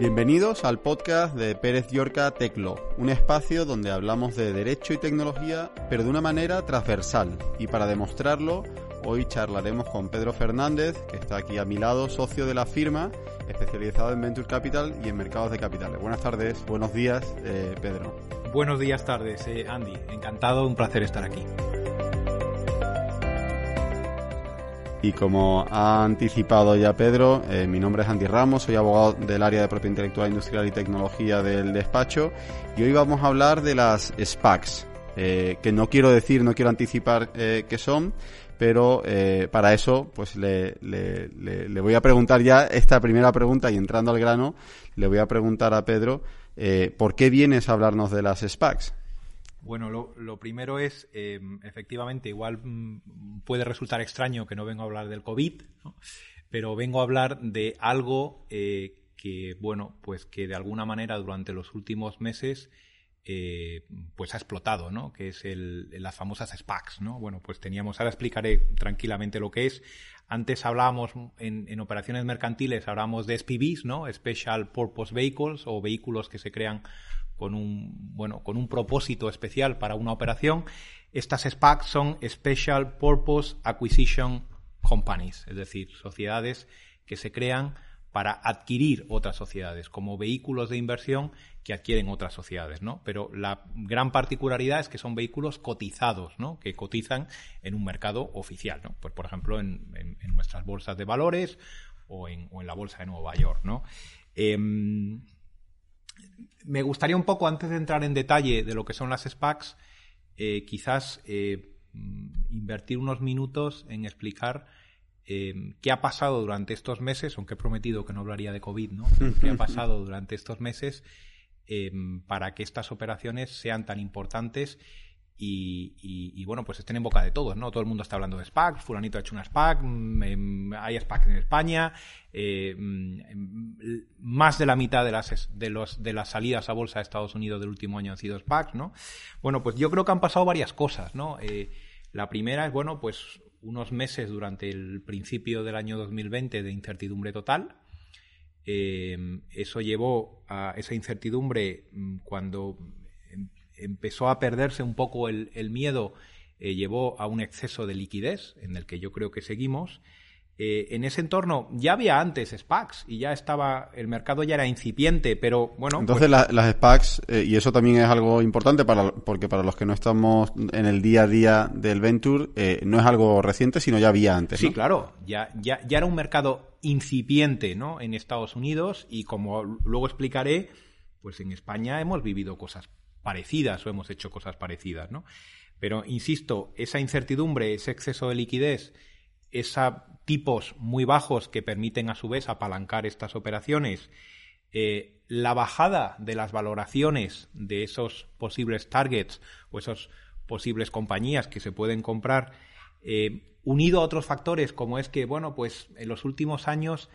Bienvenidos al podcast de Pérez Yorca Teclo, un espacio donde hablamos de derecho y tecnología, pero de una manera transversal. Y para demostrarlo, hoy charlaremos con Pedro Fernández, que está aquí a mi lado, socio de la firma, especializado en Venture Capital y en mercados de capitales. Buenas tardes, buenos días, eh, Pedro. Buenos días, tardes, eh, Andy. Encantado, un placer estar aquí. Y como ha anticipado ya Pedro, eh, mi nombre es Andy Ramos, soy abogado del área de propiedad intelectual industrial y tecnología del despacho y hoy vamos a hablar de las SPACs, eh, que no quiero decir, no quiero anticipar eh, qué son, pero para eso pues le, le, voy a preguntar ya esta primera pregunta y entrando al grano, le voy a preguntar a Pedro, ¿por qué vienes a hablarnos de las SPACs? Bueno, lo, primero es, em, efectivamente, igual mm, puede resultar extraño que no vengo a hablar del COVID, pero vengo a hablar de algo eh, que, bueno, pues que de alguna manera durante los últimos meses eh, pues ha explotado, ¿no? Que es el, las famosas SPACs, ¿no? Bueno, pues teníamos, ahora explicaré tranquilamente lo que es. Antes hablábamos en, en operaciones mercantiles, hablábamos de SPVs, ¿no? Special Purpose Vehicles o vehículos que se crean con un, bueno, con un propósito especial para una operación. Estas SPACs son Special Purpose Acquisition Companies, es decir, sociedades que se crean para adquirir otras sociedades, como vehículos de inversión que adquieren otras sociedades, ¿no? Pero la gran particularidad es que son vehículos cotizados, ¿no? Que cotizan en un mercado oficial, ¿no? Pues, por ejemplo, en, nuestras bolsas de valores o en, la bolsa de Nueva York, ¿no? Em, me gustaría un poco, antes de entrar en detalle de lo que son las SPACs, eh, quizás eh, invertir unos minutos en explicar eh, qué ha pasado durante estos meses, aunque he prometido que no hablaría de COVID, ¿no? ¿Qué ha pasado durante estos meses para que estas operaciones sean tan importantes y, bueno, pues estén en boca de todos, ¿no? Todo el mundo está hablando de SPAC, fulanito ha hecho una SPAC, mm, em, hay SPAC en España, eh, mm, más de la mitad de las, de, las salidas a bolsa de Estados Unidos del último año han sido SPACs, ¿no? Bueno, pues yo creo que han pasado varias cosas, ¿no? Eh, la primera es, bueno, pues unos meses durante el principio del año 2020 de incertidumbre total. Em, eso llevó a esa incertidumbre mm, cuando empezó a perderse un poco el, miedo, eh, llevó a un exceso de liquidez, en el que yo creo que seguimos. Eh, en ese entorno ya había antes SPACs y ya estaba, el mercado ya era incipiente, pero bueno. Entonces pues las SPACs, eh, y eso también es algo importante para, porque para los que no estamos en el día a día del Venture, no es algo reciente, sino ya había antes. Sí, claro, ya, ya, ya era un mercado incipiente ¿no? en Estados Unidos y como luego explicaré, pues en España hemos vivido cosas parecidas o hemos hecho cosas parecidas, ¿no? Pero, insisto, esa incertidumbre, ese exceso de liquidez, esos tipos muy bajos que permiten a su vez apalancar estas operaciones, eh, la bajada de las valoraciones de esos posibles targets o esas posibles compañías que se pueden comprar, eh, unido a otros factores como es que, bueno, pues en los últimos años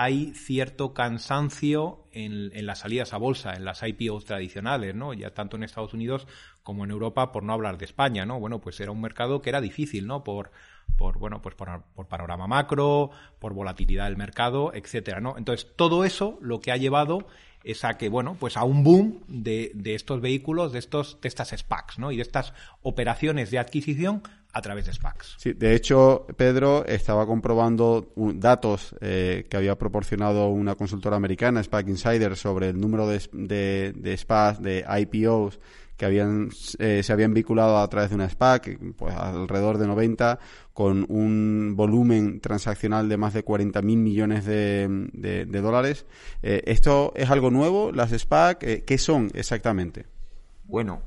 hay cierto cansancio en, las salidas a bolsa, en las IPOs tradicionales, ¿no? Ya tanto en Estados Unidos como en Europa, por no hablar de España, ¿no? Bueno, pues era un mercado que era difícil, ¿no? Por, por bueno, pues por, panorama macro, por volatilidad del mercado, etcétera, ¿no? Entonces, todo eso lo que ha llevado es a que, bueno, pues a un boom de, de estos vehículos, de estos, de estas SPACs, ¿no? Y de estas operaciones de adquisición a través de SPACs. Sí, de hecho, Pedro estaba comprobando datos eh, que había proporcionado una consultora americana, SPAC Insider, sobre el número de, de, de SPACs, de IPOs que habían, eh, se habían vinculado a través de una SPAC, pues alrededor de 90, con un volumen transaccional de más de 40.000 millones de, dólares. Eh, ¿Esto es algo nuevo, las SPAC? ¿Qué son exactamente? Bueno,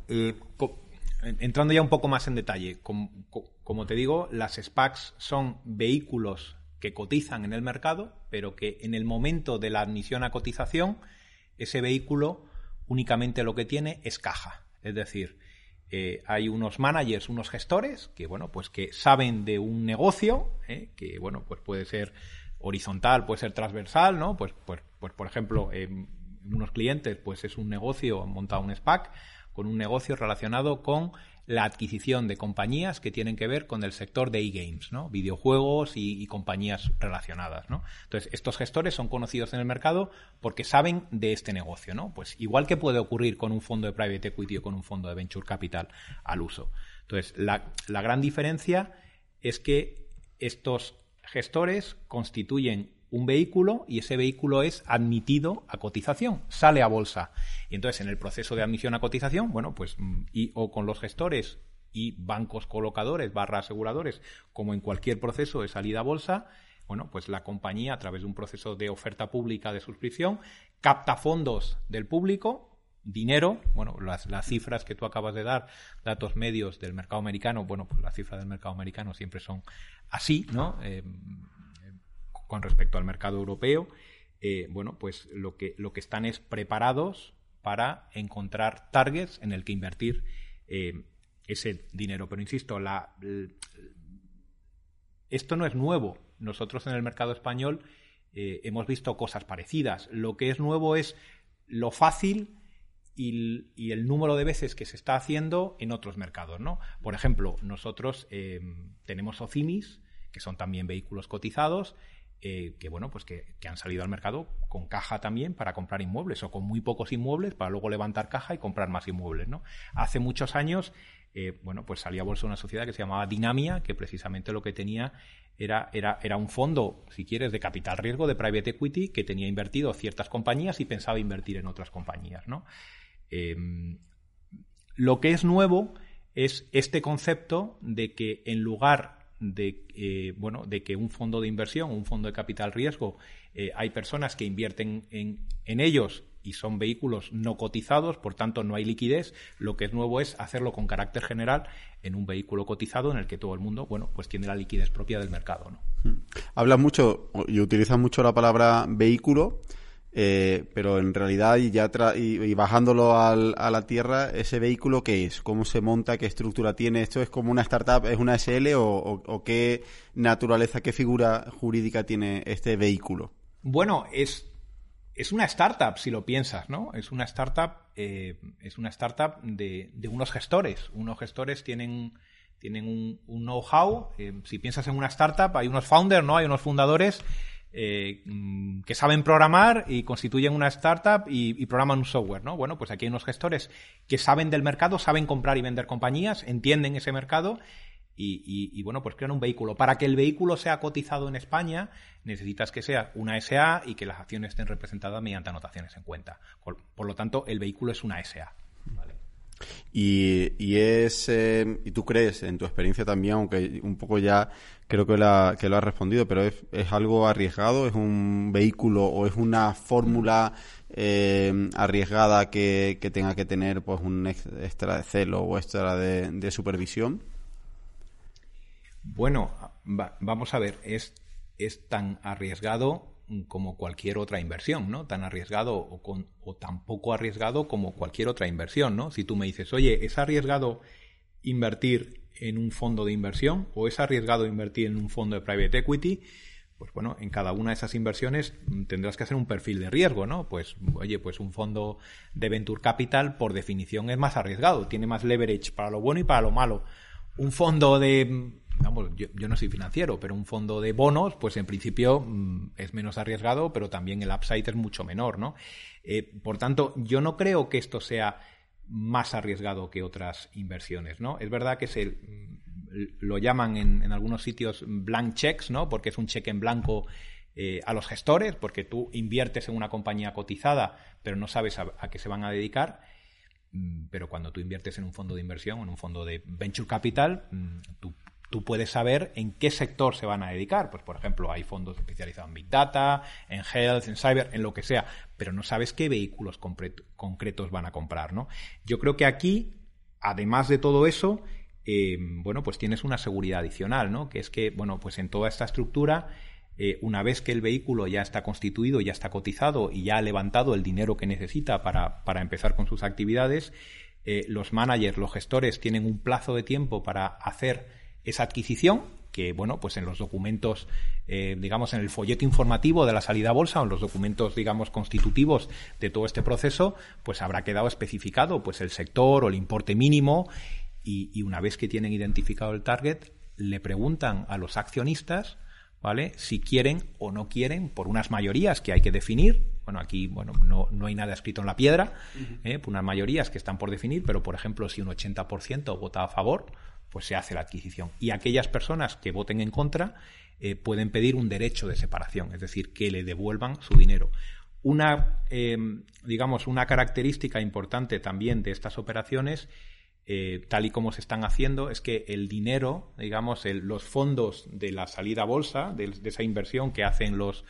entrando ya un poco más en detalle, como, te digo, las SPACs son vehículos que cotizan en el mercado, pero que en el momento de la admisión a cotización, ese vehículo únicamente lo que tiene es caja. Es decir, eh, hay unos managers, unos gestores que, bueno, pues que saben de un negocio, eh, que, bueno, pues puede ser horizontal, puede ser transversal, ¿no? Pues, pues, pues por ejemplo, unos clientes, pues es un negocio, han montado un SPAC, con un negocio relacionado con la adquisición de compañías que tienen que ver con el sector de e-games, ¿no? videojuegos y, compañías relacionadas. ¿no? Entonces, estos gestores son conocidos en el mercado porque saben de este negocio. ¿no? Pues igual que puede ocurrir con un fondo de private equity o con un fondo de venture capital al uso. Entonces, la, la gran diferencia es que estos gestores constituyen un vehículo y ese vehículo es admitido a cotización, sale a bolsa. Y entonces en el proceso de admisión a cotización, bueno, pues mm, y, o con los gestores y bancos colocadores barra aseguradores, como en cualquier proceso de salida a bolsa, bueno, pues la compañía a través de un proceso de oferta pública de suscripción capta fondos del público, dinero, bueno, las, cifras que tú acabas de dar, datos medios del mercado americano, bueno, pues las cifras del mercado americano siempre son así, ¿no? Eh, con respecto al mercado europeo, eh, bueno, pues lo que, lo que están es preparados para encontrar targets en el que invertir eh, ese dinero. Pero insisto, esto no es nuevo. Nosotros en el mercado español eh, hemos visto cosas parecidas. Lo que es nuevo es lo fácil y, el número de veces que se está haciendo en otros mercados. ¿no? Por ejemplo, nosotros tenemos OCIMIS, que son también vehículos cotizados, eh, que bueno, pues que, han salido al mercado con caja también para comprar inmuebles o con muy pocos inmuebles para luego levantar caja y comprar más inmuebles, ¿no? Hace muchos años, eh, bueno, pues salía a bolsa una sociedad que se llamaba Dinamia, que precisamente lo que tenía era, era, era un fondo, si quieres, de capital riesgo de private equity que tenía invertido ciertas compañías y pensaba invertir en otras compañías, ¿no? Em, lo que es nuevo es este concepto de que en lugar de, eh, bueno, de que un fondo de inversión, un fondo de capital riesgo, eh, hay personas que invierten en, en, ellos y son vehículos no cotizados, por tanto no hay liquidez. Lo que es nuevo es hacerlo con carácter general en un vehículo cotizado en el que todo el mundo, bueno, pues tiene la liquidez propia del mercado. ¿no? Hmm. Hablas mucho y utilizas mucho la palabra vehículo. Eh, pero en realidad, y, ya y, bajándolo al, a la tierra, ¿ese vehículo qué es? ¿Cómo se monta? ¿Qué estructura tiene? ¿Esto es como una startup? ¿Es una SL? ¿O, qué naturaleza, qué figura jurídica tiene este vehículo? Bueno, es, es una startup, si lo piensas, ¿no? Es una startup, eh, es una startup de, de, unos gestores. Unos gestores tienen, tienen un, un know-how. Eh, si piensas en una startup, hay unos founders, ¿no? Hay unos fundadores eh, mm, que saben programar y constituyen una startup y, programan un software, ¿no? Bueno, pues aquí hay unos gestores que saben del mercado, saben comprar y vender compañías, entienden ese mercado y, bueno, pues crean un vehículo. Para que el vehículo sea cotizado en España, necesitas que sea una SA y que las acciones estén representadas mediante anotaciones en cuenta. Por, lo tanto, el vehículo es una SA. Y, es, eh, y tú crees, en tu experiencia también, aunque un poco ya creo que, la, que lo has respondido, pero es, es, algo arriesgado, es un vehículo o es una fórmula eh, arriesgada que, que, tenga que tener pues un extra de celo o extra de, supervisión. Bueno, vamos a ver, es, es tan arriesgado como cualquier otra inversión, ¿no? Tan arriesgado o, tan poco arriesgado como cualquier otra inversión, ¿no? Si tú me dices, oye, es arriesgado invertir en un fondo de inversión o es arriesgado invertir en un fondo de private equity, pues bueno, en cada una de esas inversiones tendrás que hacer un perfil de riesgo, ¿no? Pues, oye, pues un fondo de venture capital, por definición, es más arriesgado, tiene más leverage para lo bueno y para lo malo. Un fondo de, vamos, yo, no soy financiero, pero un fondo de bonos, pues en principio mm, es menos arriesgado, pero también el upside es mucho menor, ¿no? Eh, por tanto, yo no creo que esto sea más arriesgado que otras inversiones, ¿no? Es verdad que se lo llaman en, algunos sitios blank checks, ¿no? Porque es un cheque en blanco eh, a los gestores, porque tú inviertes en una compañía cotizada, pero no sabes a, qué se van a dedicar. Mm, pero cuando tú inviertes en un fondo de inversión, en un fondo de venture capital, mm, tú tú puedes saber en qué sector se van a dedicar. Pues, por ejemplo, hay fondos especializados en Big Data, en Health, en Cyber, en lo que sea, pero no sabes qué vehículos concretos van a comprar, ¿no? Yo creo que aquí, además de todo eso, eh, bueno, pues tienes una seguridad adicional, ¿no? Que es que, bueno, pues en toda esta estructura, eh, una vez que el vehículo ya está constituido, ya está cotizado y ya ha levantado el dinero que necesita para, para empezar con sus actividades, eh, los managers, los gestores tienen un plazo de tiempo para hacer esa adquisición, que bueno, pues en los documentos, eh, digamos, en el folleto informativo de la salida a bolsa o en los documentos, digamos, constitutivos de todo este proceso, pues habrá quedado especificado pues el sector o el importe mínimo y, una vez que tienen identificado el target, le preguntan a los accionistas, ¿vale? Si quieren o no quieren, por unas mayorías que hay que definir. Bueno, aquí bueno, no, no hay nada escrito en la piedra, ¿eh? por unas mayorías que están por definir, pero por ejemplo, si un 80% vota a favor, pues se hace la adquisición. Y aquellas personas que voten en contra eh, pueden pedir un derecho de separación, es decir, que le devuelvan su dinero. Una, eh, digamos, una característica importante también de estas operaciones eh, tal y como se están haciendo, es que el dinero, digamos, los fondos de la salida a bolsa, de, esa inversión que hacen los,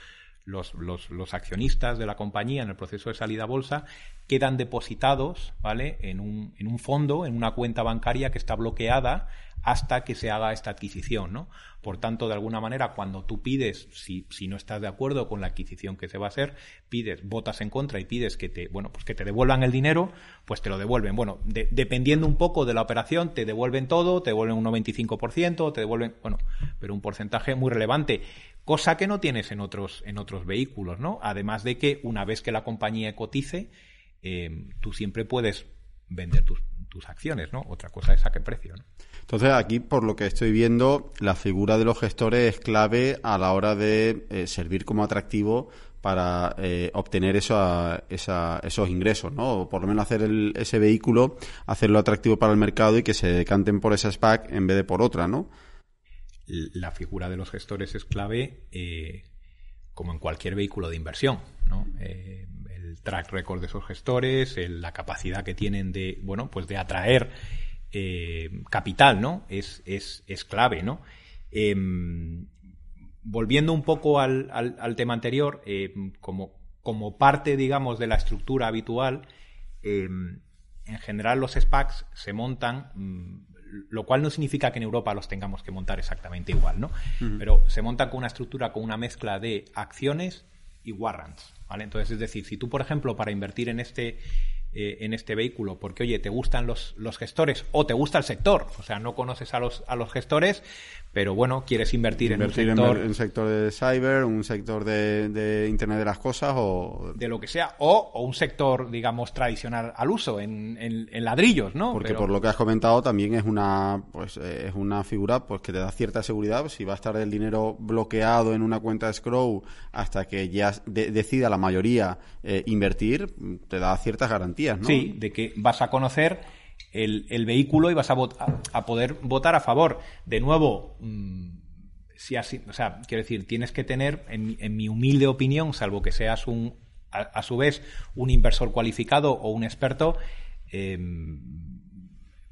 los, los, accionistas de la compañía en el proceso de salida a bolsa, quedan depositados, ¿vale? En un, en un fondo, en una cuenta bancaria que está bloqueada hasta que se haga esta adquisición, ¿no? Por tanto, de alguna manera, cuando tú pides, si, si no estás de acuerdo con la adquisición que se va a hacer, pides, votas en contra y pides que te, bueno, pues que te devuelvan el dinero, pues te lo devuelven. Bueno, dependiendo un poco de la operación, te devuelven todo, te devuelven un 95%, te devuelven, bueno, pero un porcentaje muy relevante cosa que no tienes en otros, en otros vehículos, ¿no? Además de que una vez que la compañía cotice, eh, tú siempre puedes vender tus, tus acciones, ¿no? Otra cosa es a precio, ¿no? Entonces, aquí, por lo que estoy viendo, la figura de los gestores es clave a la hora de eh, servir como atractivo para eh, obtener eso, esos ingresos, ¿no? O por lo menos hacer ese vehículo, hacerlo atractivo para el mercado y que se decanten por esa SPAC en vez de por otra, ¿no? La figura de los gestores es clave, eh, como en cualquier vehículo de inversión, ¿no? el track record de esos gestores, la capacidad que tienen de, bueno, pues de atraer eh, capital, ¿no? Es, es, es clave, ¿no? Em, volviendo un poco al, al, tema anterior, em, como, como parte, digamos, de la estructura habitual, em, en general los SPACs se montan, mm, lo cual no significa que en Europa los tengamos que montar exactamente igual, ¿no? Pero se montan con una estructura, con una mezcla de acciones y warrants, ¿vale? Entonces, es decir, si tú, por ejemplo, para invertir en este eh, en este vehículo porque, oye, te gustan los, los gestores o te gusta el sector, o sea, no conoces a los, a los gestores, pero bueno, quieres invertir, en un sector... En, un sector de cyber, un sector de, Internet de las Cosas o... De lo que sea, o, un sector, digamos, tradicional al uso, en, en, ladrillos, ¿no? Porque por lo que has comentado también es una, pues, es una figura pues que te da cierta seguridad, si va a estar el dinero bloqueado en una cuenta de Scrow hasta que ya decida la mayoría eh, invertir, te da ciertas garantías, Sí, de que vas a conocer el, vehículo y vas a, a, poder votar a favor. De nuevo, mm, si así, o sea, quiero decir, tienes que tener, en, mi humilde opinión, salvo que seas un, a, su vez, un inversor cualificado o un experto, em,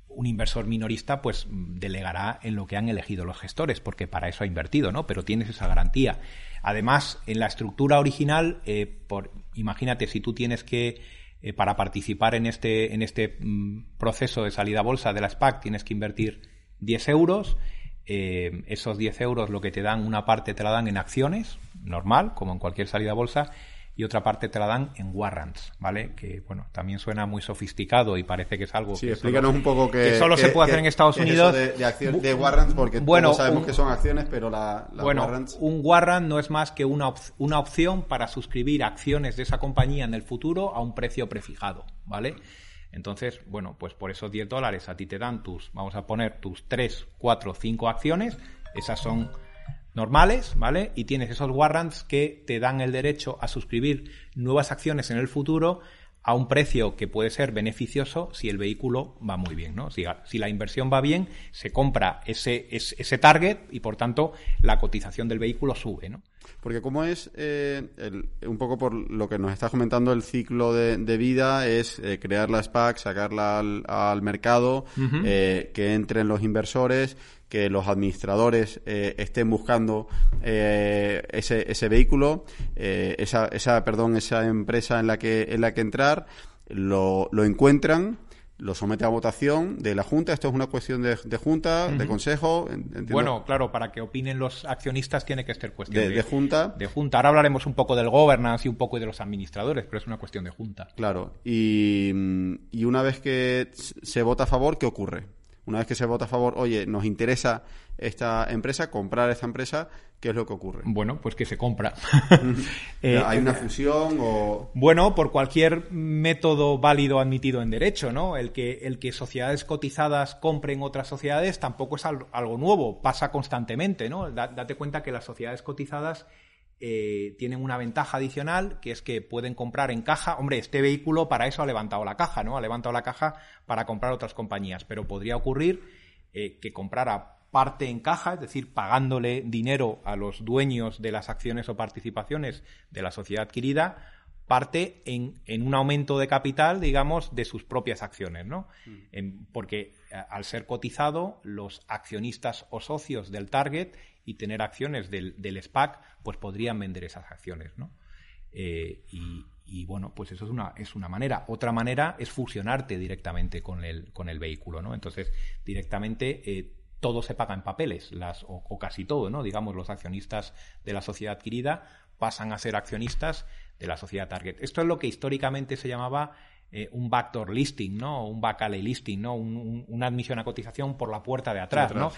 un inversor minorista pues delegará en lo que han elegido los gestores, porque para eso ha invertido, ¿no? Pero tienes esa garantía. Además, en la estructura original, eh, por, imagínate si tú tienes que eh, para participar en este, en este mm, proceso de salida a bolsa de la SPAC tienes que invertir 10 euros. Eh, esos 10 euros lo que te dan, una parte te la dan en acciones, normal, como en cualquier salida a bolsa, y otra parte te la dan en warrants, ¿vale? Que, bueno, también suena muy sofisticado y parece que es algo sí, explícanos un poco que, solo se puede hacer en Estados Unidos. de, de, warrants, porque bueno, sabemos que son acciones, pero la, bueno, warrants... un warrant no es más que una, una opción para suscribir acciones de esa compañía en el futuro a un precio prefijado, ¿vale? Entonces, bueno, pues por esos 10 dólares a ti te dan tus, vamos a poner tus 3, 4, 5 acciones, esas son normales, ¿vale? Y tienes esos warrants que te dan el derecho a suscribir nuevas acciones en el futuro a un precio que puede ser beneficioso si el vehículo va muy bien, ¿no? Si, si la inversión va bien, se compra ese, ese, target y por tanto la cotización del vehículo sube, ¿no? Porque como es eh, un poco por lo que nos está comentando el ciclo de, vida es eh, crear la SPAC, sacarla al, mercado, eh, que entren los inversores, que los administradores eh, estén buscando eh, ese, ese vehículo, eh, esa, esa, perdón, esa empresa en la que, en la que entrar, lo, lo encuentran, lo somete a votación de la Junta. Esto es una cuestión de, Junta, de Consejo. Bueno, claro, para que opinen los accionistas tiene que ser cuestión de, de, Junta. De Junta. Ahora hablaremos un poco del governance y un poco de los administradores, pero es una cuestión de Junta. Claro. Y, y una vez que se vota a favor, ¿qué ocurre? Una vez que se vota a favor, oye, nos interesa esta empresa, comprar esta empresa, ¿qué es lo que ocurre? Bueno, pues que se compra. Eh, ¿Hay una fusión o...? Bueno, por cualquier método válido admitido en derecho, ¿no? El que, el que sociedades cotizadas compren otras sociedades tampoco es algo nuevo, pasa constantemente, ¿no? Date cuenta que las sociedades cotizadas eh, tienen una ventaja adicional, que es que pueden comprar en caja. Hombre, este vehículo para eso ha levantado la caja, ¿no? Ha levantado la caja para comprar otras compañías, pero podría ocurrir eh, que comprara parte en caja, es decir, pagándole dinero a los dueños de las acciones o participaciones de la sociedad adquirida, parte en, en un aumento de capital, digamos, de sus propias acciones, ¿no? Mm. porque al ser cotizado, los accionistas o socios del target y tener acciones del, SPAC, pues podrían vender esas acciones, ¿no? Eh, y, bueno, pues eso es una, es una manera. Otra manera es fusionarte directamente con el, con el vehículo, ¿no? Entonces, directamente eh, todo se paga en papeles, las, o, casi todo, ¿no? Digamos, los accionistas de la sociedad adquirida pasan a ser accionistas de la sociedad target. Esto es lo que históricamente se llamaba eh, un backdoor listing, ¿no? Un back alley listing, ¿no? una admisión a cotización por la puerta de atrás, ¿no?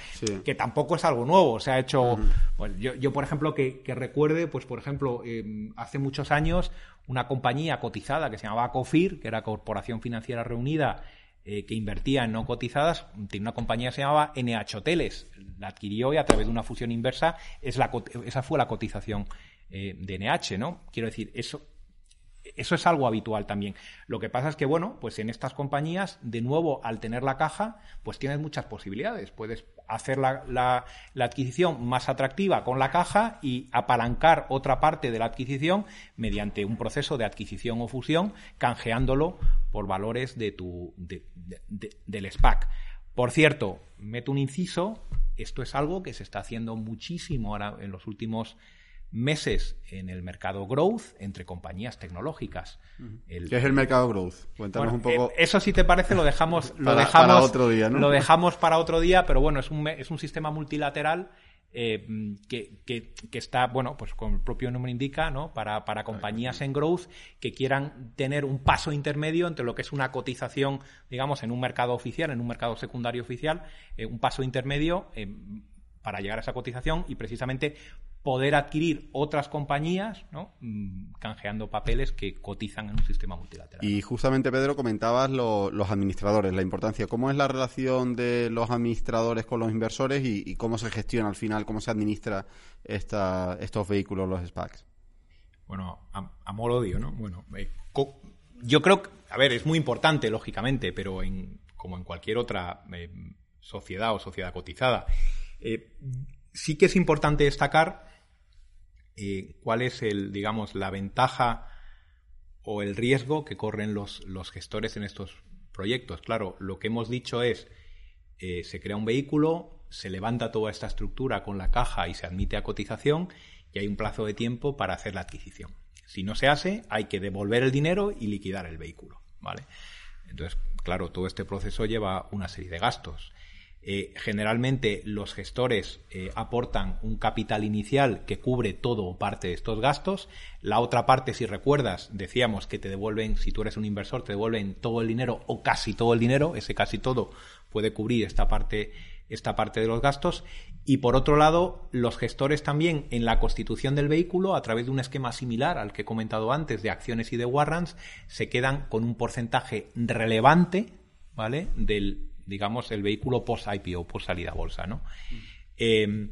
Que tampoco es algo nuevo. Se ha hecho, pues yo, yo, por ejemplo, que, recuerde, pues por ejemplo, em, hace muchos años una compañía cotizada que se llamaba COFIR, que era Corporación Financiera Reunida, eh, que invertía en no cotizadas, tiene una compañía que se llamaba NH Hoteles. La adquirió y a través de una fusión inversa es la, esa fue la cotización eh, de NH, ¿no? Quiero decir, eso eso es algo habitual también. Lo que pasa es que, bueno, pues en estas compañías, de nuevo, al tener la caja, pues tienes muchas posibilidades. Puedes hacer la, la, adquisición más atractiva con la caja y apalancar otra parte de la adquisición mediante un proceso de adquisición o fusión, canjeándolo por valores de tu, del SPAC. Por cierto, meto un inciso, esto es algo que se está haciendo muchísimo ahora en los últimos meses en el mercado growth entre compañías tecnológicas. ¿Qué es el mercado growth? Cuéntanos un poco. Eh, eso si te parece lo dejamos, lo dejamos para otro día, ¿no? Lo dejamos para otro día, pero bueno, es un, es un sistema multilateral eh, que, que, está, bueno, pues como el propio nombre indica, ¿no? Para, para compañías en growth que quieran tener un paso intermedio entre lo que es una cotización, digamos, en un mercado oficial, en un mercado secundario oficial, eh, un paso intermedio para llegar a esa cotización y precisamente poder adquirir otras compañías, ¿no? Mm, canjeando papeles que cotizan en un sistema multilateral. Y justamente, Pedro, comentabas los administradores, la importancia. ¿Cómo es la relación de los administradores con los inversores y, cómo se gestiona al final, cómo se administra esta, estos vehículos, los SPACs? Bueno, amor-odio, ¿no? Bueno, eh, yo creo que, a ver, es muy importante, lógicamente, pero en, como en cualquier otra eh, sociedad o sociedad cotizada, eh, sí que es importante destacar eh, cuál es el, digamos, la ventaja o el riesgo que corren los, gestores en estos proyectos. Claro, lo que hemos dicho es, eh, se crea un vehículo, se levanta toda esta estructura con la caja y se admite a cotización y hay un plazo de tiempo para hacer la adquisición. Si no se hace, hay que devolver el dinero y liquidar el vehículo, ¿vale? Entonces, claro, todo este proceso lleva una serie de gastos. Eh, generalmente los gestores eh, aportan un capital inicial que cubre todo o parte de estos gastos. La otra parte, si recuerdas, decíamos que te devuelven, si tú eres un inversor, te devuelven todo el dinero o casi todo el dinero. Ese casi todo puede cubrir esta parte, esta parte de los gastos. Y por otro lado, los gestores también en la constitución del vehículo, a través de un esquema similar al que he comentado antes de acciones y de warrants, se quedan con un porcentaje relevante, ¿vale? Del, digamos, el vehículo post-IPO, post-salida a bolsa, ¿no? Eh,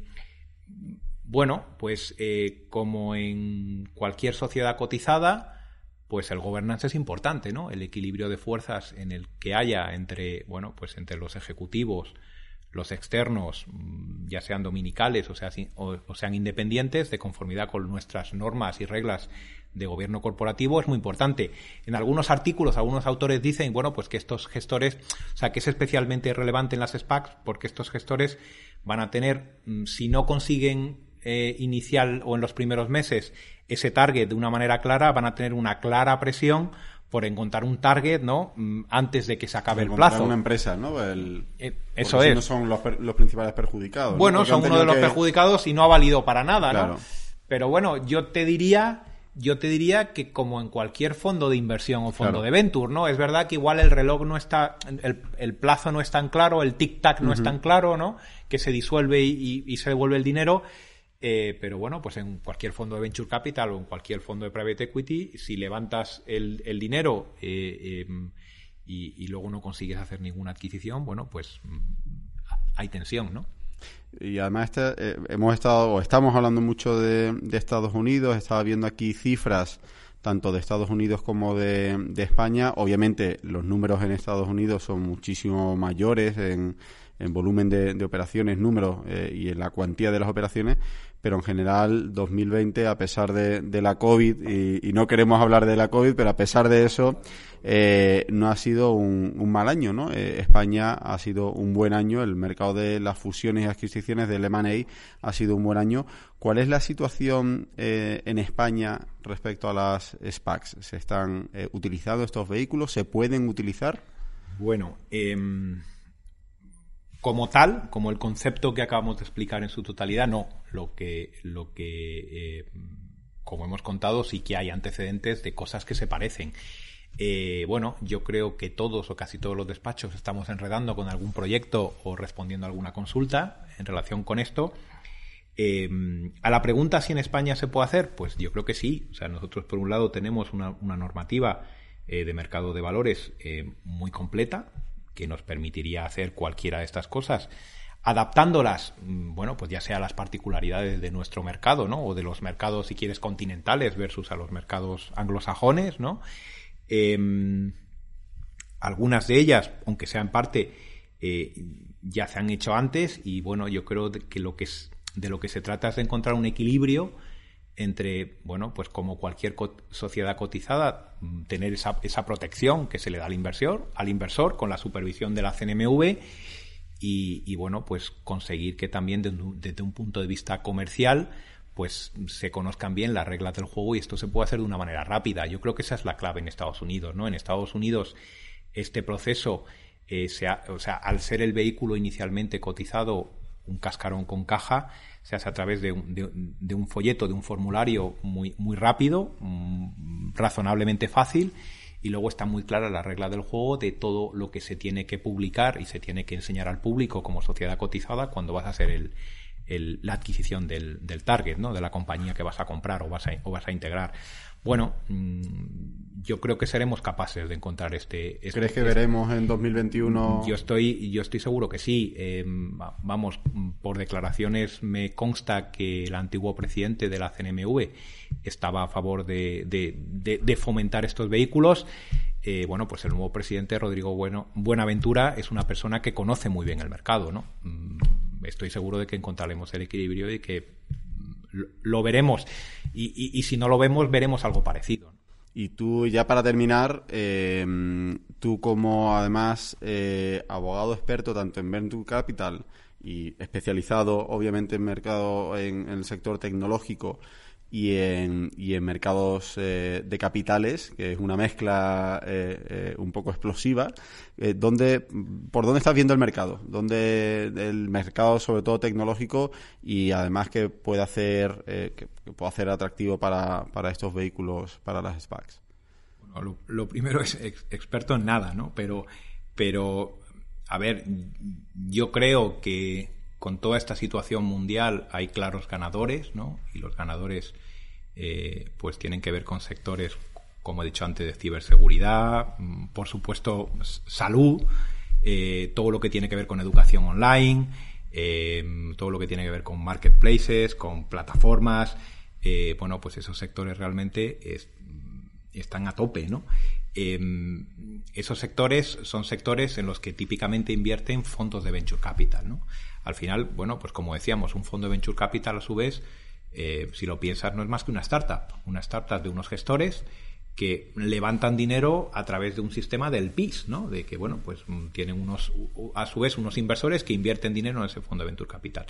bueno, pues eh, como en cualquier sociedad cotizada, pues el gobernance es importante, ¿no? El equilibrio de fuerzas en el que haya entre, bueno, pues entre los ejecutivos, los externos, mm, ya sean dominicales o, o sean independientes, de conformidad con nuestras normas y reglas de gobierno corporativo es muy importante. En algunos artículos, algunos autores dicen, bueno, pues que estos gestores, o sea, que es especialmente relevante en las SPACs porque estos gestores van a tener, mm, si no consiguen eh, inicial o en los primeros meses ese target de una manera clara, van a tener una clara presión por encontrar un target, ¿no? Mm, antes de que se acabe el plazo. una empresa, ¿no? El, eh, eso es. no son los, los principales perjudicados. Bueno, son uno de los perjudicados y no ha valido para nada, ¿no? Pero bueno, yo te diría yo te diría que como en cualquier fondo de inversión o fondo de venture, ¿no? Es verdad que igual el reloj no está, el, plazo no es tan claro, el tic-tac no es tan claro, ¿no? Que se disuelve y, se devuelve el dinero. Eh, pero bueno, pues en cualquier fondo de venture capital o en cualquier fondo de private equity, si levantas el, dinero eh, em, y, luego no consigues hacer ninguna adquisición, bueno, pues mm, hay tensión, ¿no? Y además este, eh, hemos estado o estamos hablando mucho de, Estados Unidos, estaba viendo aquí cifras tanto de Estados Unidos como de, España. Obviamente los números en Estados Unidos son muchísimo mayores en, volumen de, operaciones, números y en la cuantía de las operaciones, pero en general 2020, a pesar de, la COVID, y, no queremos hablar de la COVID, pero a pesar de eso, eh, no ha sido un, mal año, ¿no? Eh, España ha sido un buen año, el mercado de las fusiones y adquisiciones del M&A ha sido un buen año. ¿Cuál es la situación eh, en España respecto a las SPACs? ¿Se están utilizando estos vehículos? ¿Se pueden utilizar? Bueno, eh como tal, como el concepto que acabamos de explicar en su totalidad, no. Lo que, lo que eh, como hemos contado, sí que hay antecedentes de cosas que se parecen. Eh, bueno, yo creo que todos o casi todos los despachos estamos enredando con algún proyecto o respondiendo a alguna consulta en relación con esto. Eh, a la pregunta si en España se puede hacer, pues yo creo que sí. O sea, nosotros por un lado tenemos una, una normativa de mercado de valores muy completa, que nos permitiría hacer cualquiera de estas cosas adaptándolas, mm, bueno, pues ya sea las particularidades de nuestro mercado, ¿no? O de los mercados, si quieres, continentales versus a los mercados anglosajones, ¿no? Em, algunas de ellas, aunque sea en parte, eh, ya se han hecho antes y, bueno, yo creo que lo que es, de lo que se trata es de encontrar un equilibrio entre, bueno, pues como cualquier sociedad cotizada, mm, tener esa, esa, protección que se le da al inversor, al inversor con la supervisión de la CNMV y, bueno, pues conseguir que también desde, un punto de vista comercial pues se conozcan bien las reglas del juego y esto se puede hacer de una manera rápida. Yo creo que esa es la clave en Estados Unidos, ¿no? En Estados Unidos este proceso, eh, o sea, al ser el vehículo inicialmente cotizado, un cascarón con caja, se hace a través de un, de, un folleto, de un formulario muy, muy rápido, mm, razonablemente fácil, y luego está muy clara la regla del juego de todo lo que se tiene que publicar y se tiene que enseñar al público como sociedad cotizada cuando vas a hacer el, la adquisición del, del, target, ¿no? de la compañía que vas a comprar o vas a, o vas a integrar. Bueno, mm, yo creo que seremos capaces de encontrar este. este ¿Crees que veremos en 2021? Yo estoy, yo estoy seguro que sí. Eh, vamos, por declaraciones me consta que el antiguo presidente de la CNMV estaba a favor de, de, fomentar estos vehículos. Eh, bueno, pues el nuevo presidente Rodrigo bueno, Buenaventura es una persona que conoce muy bien el mercado, ¿no? Mm, estoy seguro de que encontraremos el equilibrio y que lo veremos. Y, si no lo vemos, veremos algo parecido. Y tú, ya para terminar, em, tú como además eh, abogado experto tanto en Venture Capital y especializado obviamente en mercado en el sector tecnológico, y en, y en mercados eh, de capitales, que es una mezcla eh, eh, un poco explosiva. ¿dónde, ¿Por dónde estás viendo el mercado? ¿Dónde el mercado, sobre todo tecnológico, y además que puede hacer, que, puede hacer atractivo para, para estos vehículos, para las SPACs? Bueno, lo, primero es experto en nada, ¿no? Pero, pero, a ver, yo creo que con toda esta situación mundial hay claros ganadores, ¿no? Y los ganadores eh, pues tienen que ver con sectores, como he dicho antes, de ciberseguridad, mm, por supuesto, salud, eh, todo lo que tiene que ver con educación online, eh, todo lo que tiene que ver con marketplaces, con plataformas. bueno, pues esos sectores realmente están a tope, ¿no? esos sectores son sectores en los que típicamente invierten fondos de venture capital, ¿no? Al final, bueno, pues como decíamos, un fondo de venture capital a su vez, eh, si lo piensas, no es más que una startup. Una startup de unos gestores que levantan dinero a través de un sistema del PIS, ¿no? De que, bueno, pues mm, tienen unos, a su vez, unos inversores que invierten dinero en ese fondo de venture capital.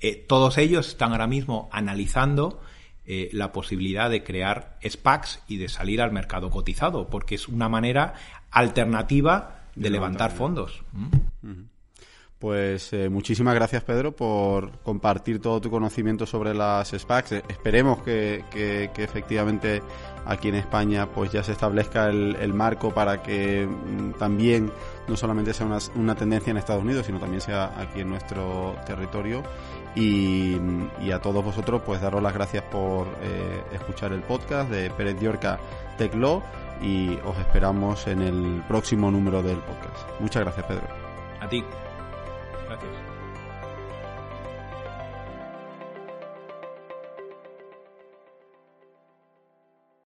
Eh, todos ellos están ahora mismo analizando eh, la posibilidad de crear SPACs y de salir al mercado cotizado, porque es una manera alternativa de, levantar fondos. Pues eh, muchísimas gracias Pedro por compartir todo tu conocimiento sobre las SPACs. Eh, esperemos que, efectivamente aquí en España pues ya se establezca el, marco para que mm, también no solamente sea una, tendencia en Estados Unidos, sino también sea aquí en nuestro territorio. Y, a todos vosotros, pues daros las gracias por eh, escuchar el podcast de Pérez Diorca Teclo y os esperamos en el próximo número del podcast. Muchas gracias, Pedro. A ti.